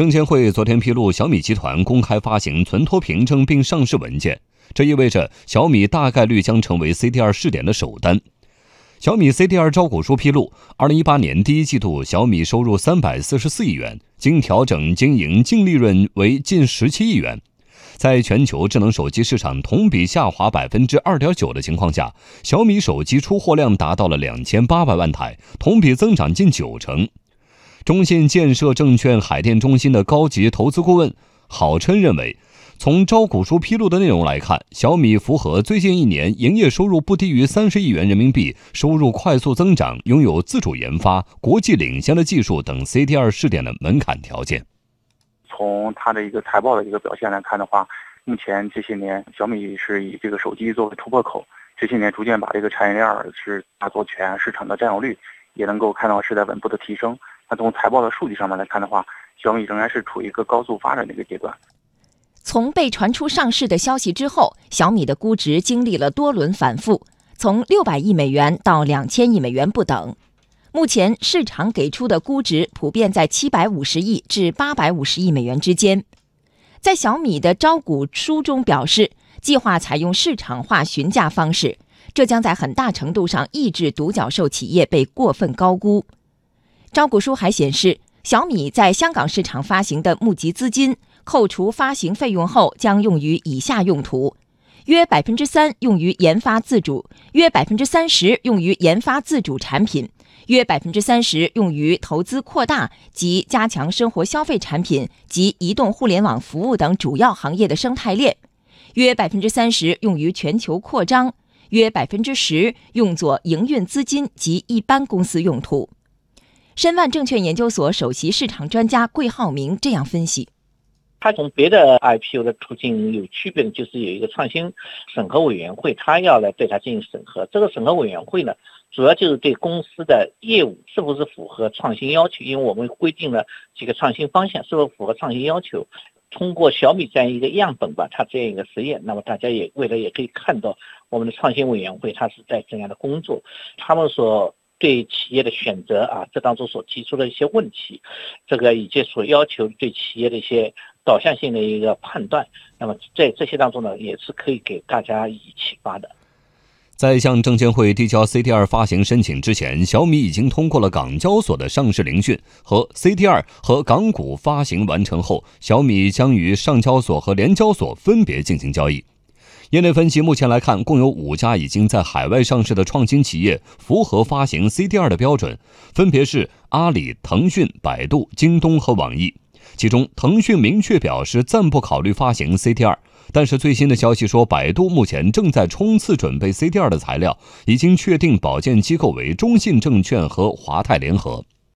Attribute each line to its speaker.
Speaker 1: 证监会昨天披露，小米集团公开发行存托凭证并上市文件，这意味着小米大概率将成为 CDR 试点的首单。小米 CDR 招股书披露，二零一八年第一季度，小米收入三百四十四亿元，经调整经营净利润为近十七亿元。在全球智能手机市场同比下滑百分之二点九的情况下，小米手机出货量达到了两千八百万台，同比增长近九成。中信建设证券海淀中心的高级投资顾问郝琛认为。从招股书披露的内容来看，小米符合最近一年营业收入不低于三十亿元人民币、收入快速增长、拥有自主研发、国际领先的技术等 CDR 试点的门槛条件。
Speaker 2: 从它的一个财报的一个表现来看的话，目前这些年小米是以这个手机作为突破口，这些年逐渐把这个产业链是大做全，市场的占有率也能够看到是在稳步的提升。那从财报的数据上面来看的话，小米仍然是处于一个高速发展的一个阶段。
Speaker 3: 从被传出上市的消息之后，小米的估值经历了多轮反复，从六百亿美元到两千亿美元不等。目前市场给出的估值普遍在七百五十亿至八百五十亿美元之间。在小米的招股书中表示，计划采用市场化询价方式，这将在很大程度上抑制独角兽企业被过分高估。招股书还显示，小米在香港市场发行的募集资金。扣除发行费用后，将用于以下用途：约百分之三用于研发自主，约百分之三十用于研发自主产品，约百分之三十用于投资扩大及加强生活消费产品及移动互联网服务等主要行业的生态链，约百分之三十用于全球扩张，约百分之十用作营运资金及一般公司用途。申万证券研究所首席市场专家桂浩明这样分析。
Speaker 4: 它从别的 IPO 的途径有区别的，就是有一个创新审核委员会，它要来对它进行审核。这个审核委员会呢，主要就是对公司的业务是不是符合创新要求，因为我们规定了几个创新方向，是否符合创新要求。通过小米这样一个样本吧，它这样一个实验，那么大家也未来也可以看到我们的创新委员会它是在怎样的工作，他们所对企业的选择啊，这当中所提出的一些问题，这个以及所要求对企业的一些。导向性的一个判断，那么在这些当中呢，也是可以给大家以启发的。
Speaker 1: 在向证监会递交 CDR 发行申请之前，小米已经通过了港交所的上市聆讯和 CDR 和港股发行完成后，小米将与上交所和联交所分别进行交易。业内分析，目前来看，共有五家已经在海外上市的创新企业符合发行 CDR 的标准，分别是阿里、腾讯、百度、京东和网易。其中，腾讯明确表示暂不考虑发行 CDR，但是最新的消息说，百度目前正在冲刺准备 CDR 的材料，已经确定保荐机构为中信证券和华泰联合。